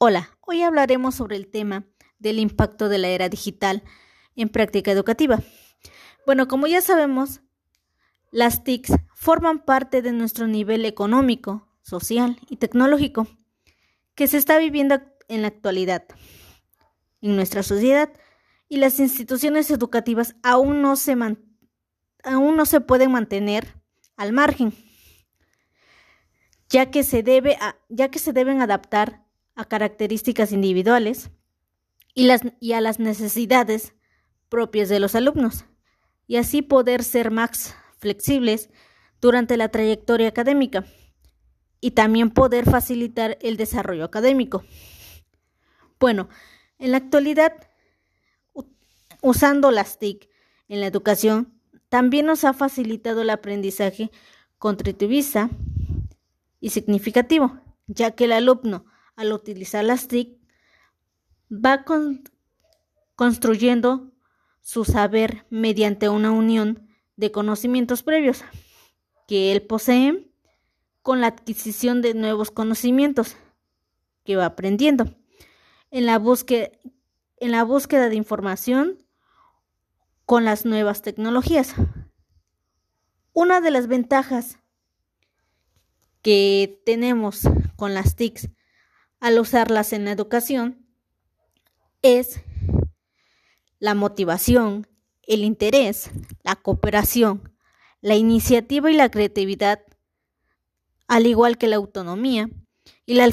Hola, hoy hablaremos sobre el tema del impacto de la era digital en práctica educativa. Bueno, como ya sabemos, las TICs forman parte de nuestro nivel económico, social y tecnológico que se está viviendo en la actualidad en nuestra sociedad y las instituciones educativas aún no se, aún no se pueden mantener al margen, ya que se, debe ya que se deben adaptar a características individuales y, a las necesidades propias de los alumnos, y así poder ser más flexibles durante la trayectoria académica y también poder facilitar el desarrollo académico. Bueno, en la actualidad, usando las TIC en la educación, también nos ha facilitado el aprendizaje contributivista y significativo, ya que el alumno al utilizar las TIC, va construyendo su saber mediante una unión de conocimientos previos que él posee con la adquisición de nuevos conocimientos que va aprendiendo en la búsqueda, en la búsqueda de información con las nuevas tecnologías. Una de las ventajas que tenemos con las TICs al usarlas en la educación es la motivación, el interés, la cooperación, la iniciativa y la creatividad, al igual que la autonomía y la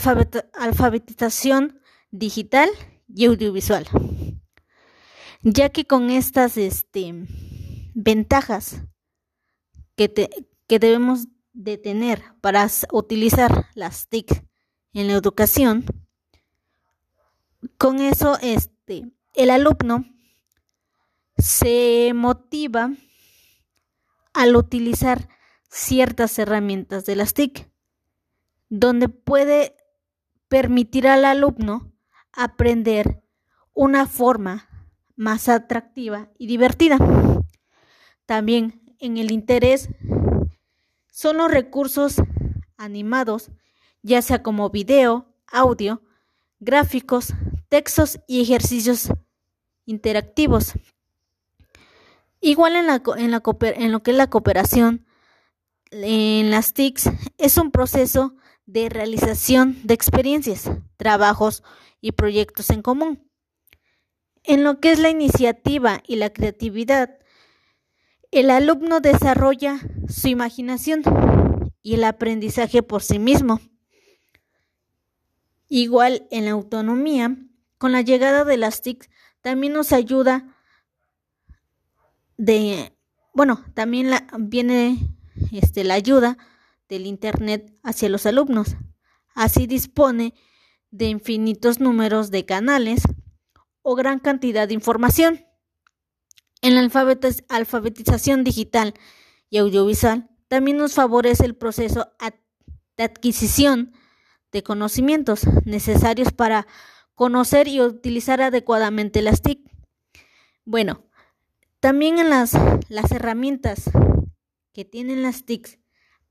alfabetización digital y audiovisual. Ya que con estas este, ventajas que, que debemos de tener para utilizar las TIC en la educación, con eso este, el alumno se motiva al utilizar ciertas herramientas de las TIC, donde puede permitir al alumno aprender una forma más atractiva y divertida. También en el interés son los recursos animados ya sea como video, audio, gráficos, textos y ejercicios interactivos. Igual en, lo que es la cooperación, en las TICs es un proceso de realización de experiencias, trabajos y proyectos en común. En lo que es la iniciativa y la creatividad, el alumno desarrolla su imaginación y el aprendizaje por sí mismo. Igual en la autonomía, con la llegada de las TIC también nos ayuda de, bueno, también viene este, la ayuda del Internet hacia los alumnos. Así dispone de infinitos números de canales o gran cantidad de información. En la alfabetización digital y audiovisual también nos favorece el proceso de adquisición de conocimientos necesarios para conocer y utilizar adecuadamente las TIC. Bueno, también en las, las herramientas que tienen las TIC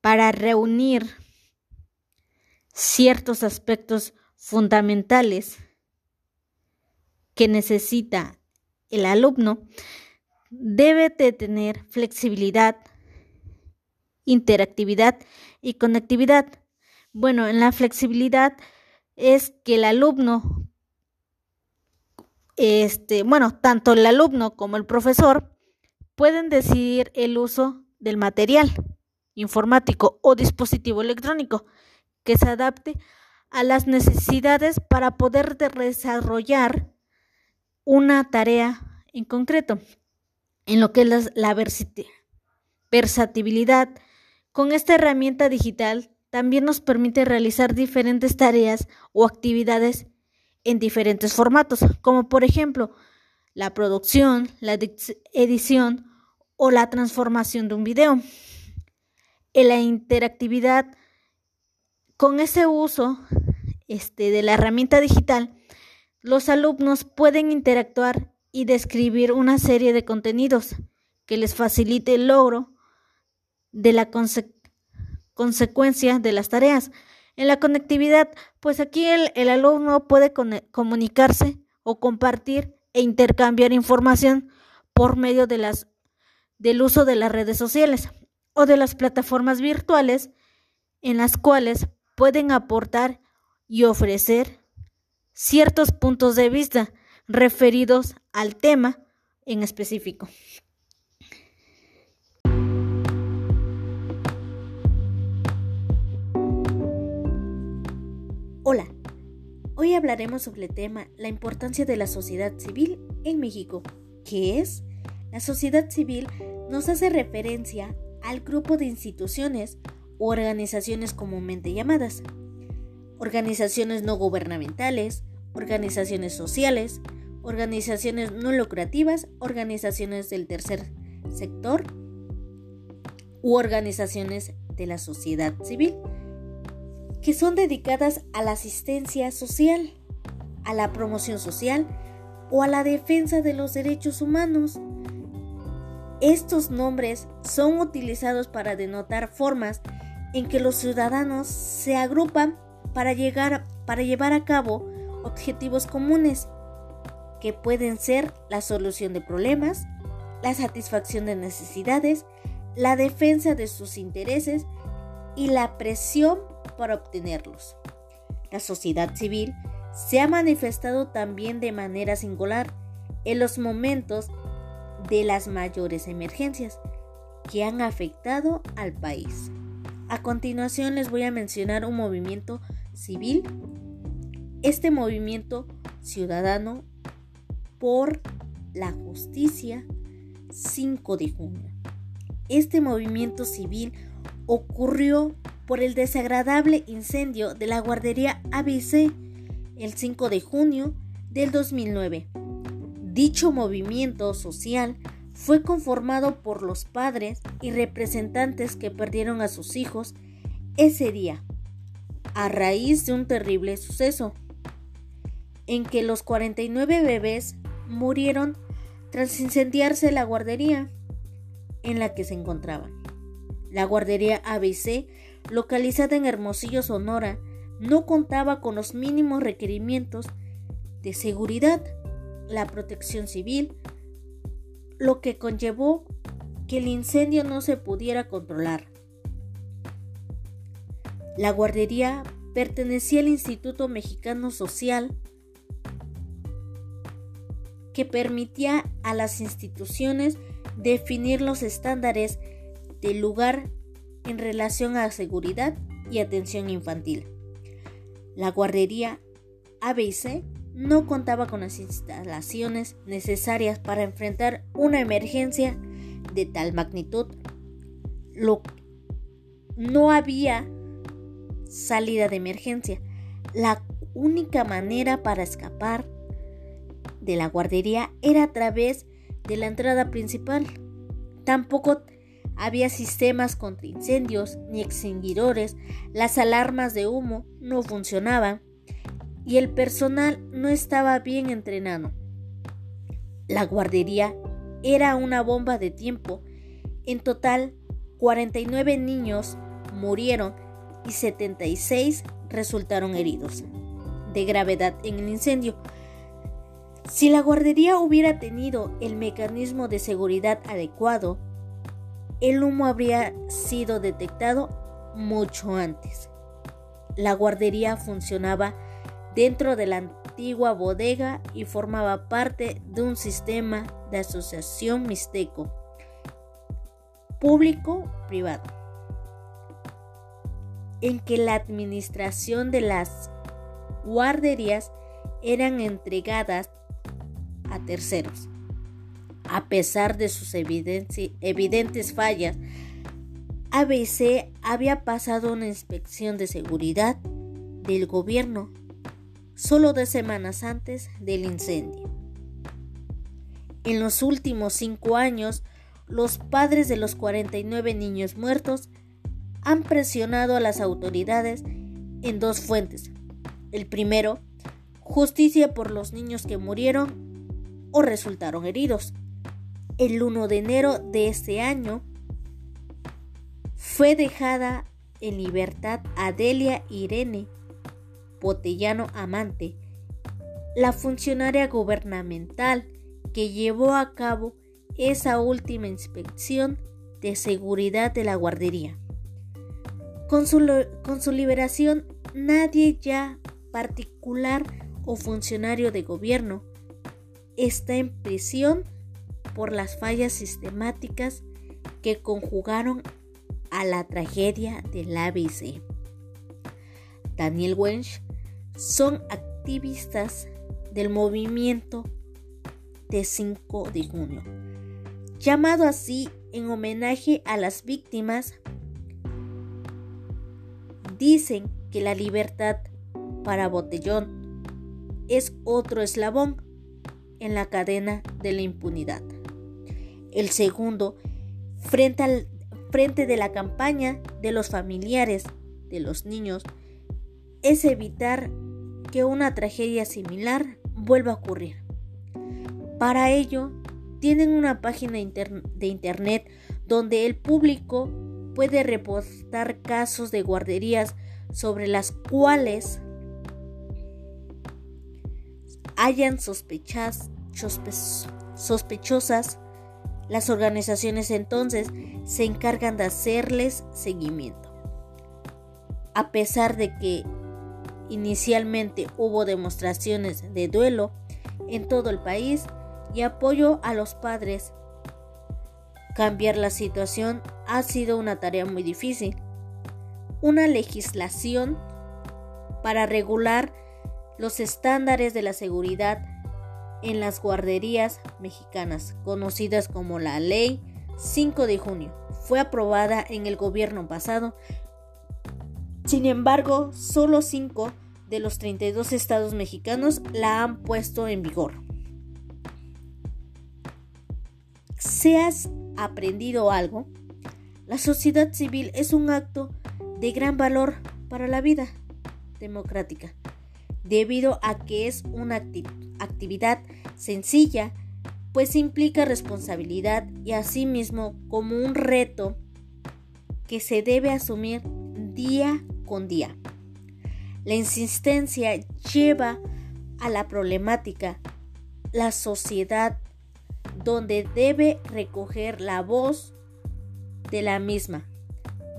para reunir ciertos aspectos fundamentales que necesita el alumno, debe de tener flexibilidad, interactividad y conectividad bueno, en la flexibilidad es que el alumno, este, bueno, tanto el alumno como el profesor pueden decidir el uso del material informático o dispositivo electrónico que se adapte a las necesidades para poder desarrollar una tarea en concreto, en lo que es la versatilidad. Con esta herramienta digital también nos permite realizar diferentes tareas o actividades en diferentes formatos, como por ejemplo la producción, la edición o la transformación de un video. En la interactividad, con ese uso este, de la herramienta digital, los alumnos pueden interactuar y describir una serie de contenidos que les facilite el logro de la consecuencia de las tareas. En la conectividad, pues aquí el, alumno puede comunicarse o compartir e intercambiar información por medio de las, del uso de las redes sociales o de las plataformas virtuales en las cuales pueden aportar y ofrecer ciertos puntos de vista referidos al tema en específico. Hola, hoy hablaremos sobre el tema la importancia de la sociedad civil en México. ¿Qué es? La sociedad civil nos hace referencia al grupo de instituciones o organizaciones comúnmente llamadas organizaciones no gubernamentales, organizaciones sociales, organizaciones no lucrativas, organizaciones del tercer sector u organizaciones de la sociedad civil que son dedicadas a la asistencia social, a la promoción social o a la defensa de los derechos humanos. Estos nombres son utilizados para denotar formas en que los ciudadanos se agrupan para, llegar, para llevar a cabo objetivos comunes, que pueden ser la solución de problemas, la satisfacción de necesidades, la defensa de sus intereses y la presión para obtenerlos. La sociedad civil se ha manifestado también de manera singular en los momentos de las mayores emergencias que han afectado al país. A continuación les voy a mencionar un movimiento civil. Este movimiento ciudadano por la justicia 5 de junio. Este movimiento civil ocurrió por el desagradable incendio de la guardería ABC el 5 de junio del 2009. Dicho movimiento social fue conformado por los padres y representantes que perdieron a sus hijos ese día, a raíz de un terrible suceso, en que los 49 bebés murieron tras incendiarse la guardería en la que se encontraban. La guardería ABC localizada en Hermosillo, Sonora, no contaba con los mínimos requerimientos de seguridad, la protección civil, lo que conllevó que el incendio no se pudiera controlar. La guardería pertenecía al Instituto Mexicano Social que permitía a las instituciones definir los estándares del lugar en relación a seguridad y atención infantil. La guardería ABC no contaba con las instalaciones necesarias para enfrentar una emergencia de tal magnitud. no había salida de emergencia. La única manera para escapar de la guardería era a través de la entrada principal. Tampoco había sistemas contra incendios ni extinguidores, las alarmas de humo no funcionaban y el personal no estaba bien entrenado. La guardería era una bomba de tiempo. En total, 49 niños murieron y 76 resultaron heridos de gravedad en el incendio. Si la guardería hubiera tenido el mecanismo de seguridad adecuado, el humo habría sido detectado mucho antes. La guardería funcionaba dentro de la antigua bodega y formaba parte de un sistema de asociación mixteco público-privado, en que la administración de las guarderías eran entregadas a terceros. A pesar de sus evidentes fallas, ABC había pasado una inspección de seguridad del gobierno solo dos semanas antes del incendio. En los últimos cinco años, los padres de los 49 niños muertos han presionado a las autoridades en dos fuentes. El primero, justicia por los niños que murieron o resultaron heridos el 1 de enero de este año fue dejada en libertad a Delia Irene Botellano Amante, la funcionaria gubernamental que llevó a cabo esa última inspección de seguridad de la guardería. Con su, con su liberación, nadie ya particular o funcionario de gobierno está en prisión por las fallas sistemáticas que conjugaron a la tragedia del ABC. Daniel Wensch son activistas del movimiento de 5 de junio, llamado así en homenaje a las víctimas. Dicen que la libertad para Botellón es otro eslabón en la cadena de la impunidad. El segundo, frente, al, frente de la campaña de los familiares de los niños, es evitar que una tragedia similar vuelva a ocurrir. Para ello, tienen una página de internet donde el público puede reportar casos de guarderías sobre las cuales hayan sospechas, sospechosas, las organizaciones entonces se encargan de hacerles seguimiento. A pesar de que inicialmente hubo demostraciones de duelo en todo el país y apoyo a los padres, cambiar la situación ha sido una tarea muy difícil. Una legislación para regular los estándares de la seguridad en las guarderías mexicanas, conocidas como la Ley 5 de junio. Fue aprobada en el gobierno pasado. Sin embargo, solo 5 de los 32 estados mexicanos la han puesto en vigor. ¿Se has aprendido algo? La sociedad civil es un acto de gran valor para la vida democrática debido a que es una actividad sencilla, pues implica responsabilidad y asimismo como un reto que se debe asumir día con día. La insistencia lleva a la problemática, la sociedad, donde debe recoger la voz de la misma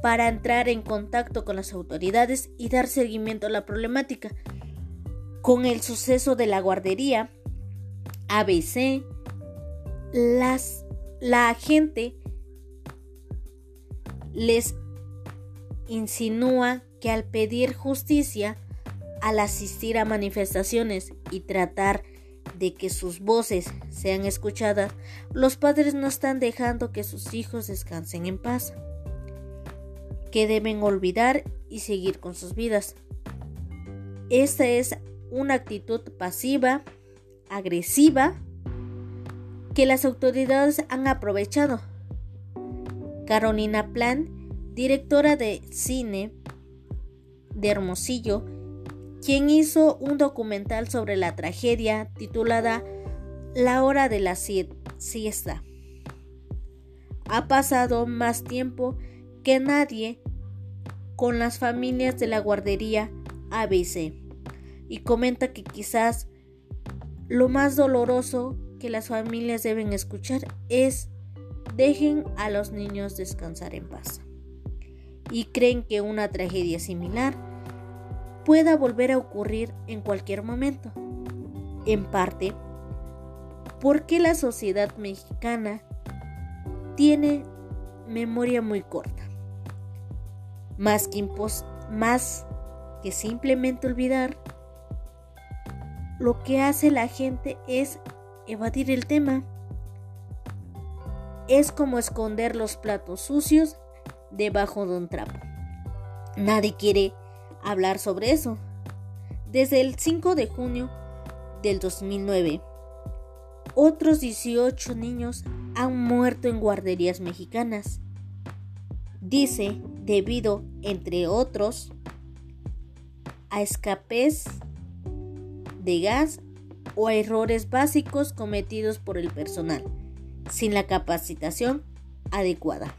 para entrar en contacto con las autoridades y dar seguimiento a la problemática con el suceso de la guardería ABC, las, la gente les insinúa que al pedir justicia, al asistir a manifestaciones y tratar de que sus voces sean escuchadas, los padres no están dejando que sus hijos descansen en paz, que deben olvidar y seguir con sus vidas. Esta es una actitud pasiva, agresiva, que las autoridades han aprovechado. Carolina Plan, directora de cine de Hermosillo, quien hizo un documental sobre la tragedia titulada La hora de la siesta. Ha pasado más tiempo que nadie con las familias de la guardería ABC y comenta que quizás lo más doloroso que las familias deben escuchar es dejen a los niños descansar en paz. Y creen que una tragedia similar pueda volver a ocurrir en cualquier momento. En parte, porque la sociedad mexicana tiene memoria muy corta. Más que, más que simplemente olvidar, lo que hace la gente es evadir el tema. Es como esconder los platos sucios debajo de un trapo. Nadie quiere hablar sobre eso. Desde el 5 de junio del 2009, otros 18 niños han muerto en guarderías mexicanas. Dice, debido, entre otros, a escapes de gas o errores básicos cometidos por el personal, sin la capacitación adecuada.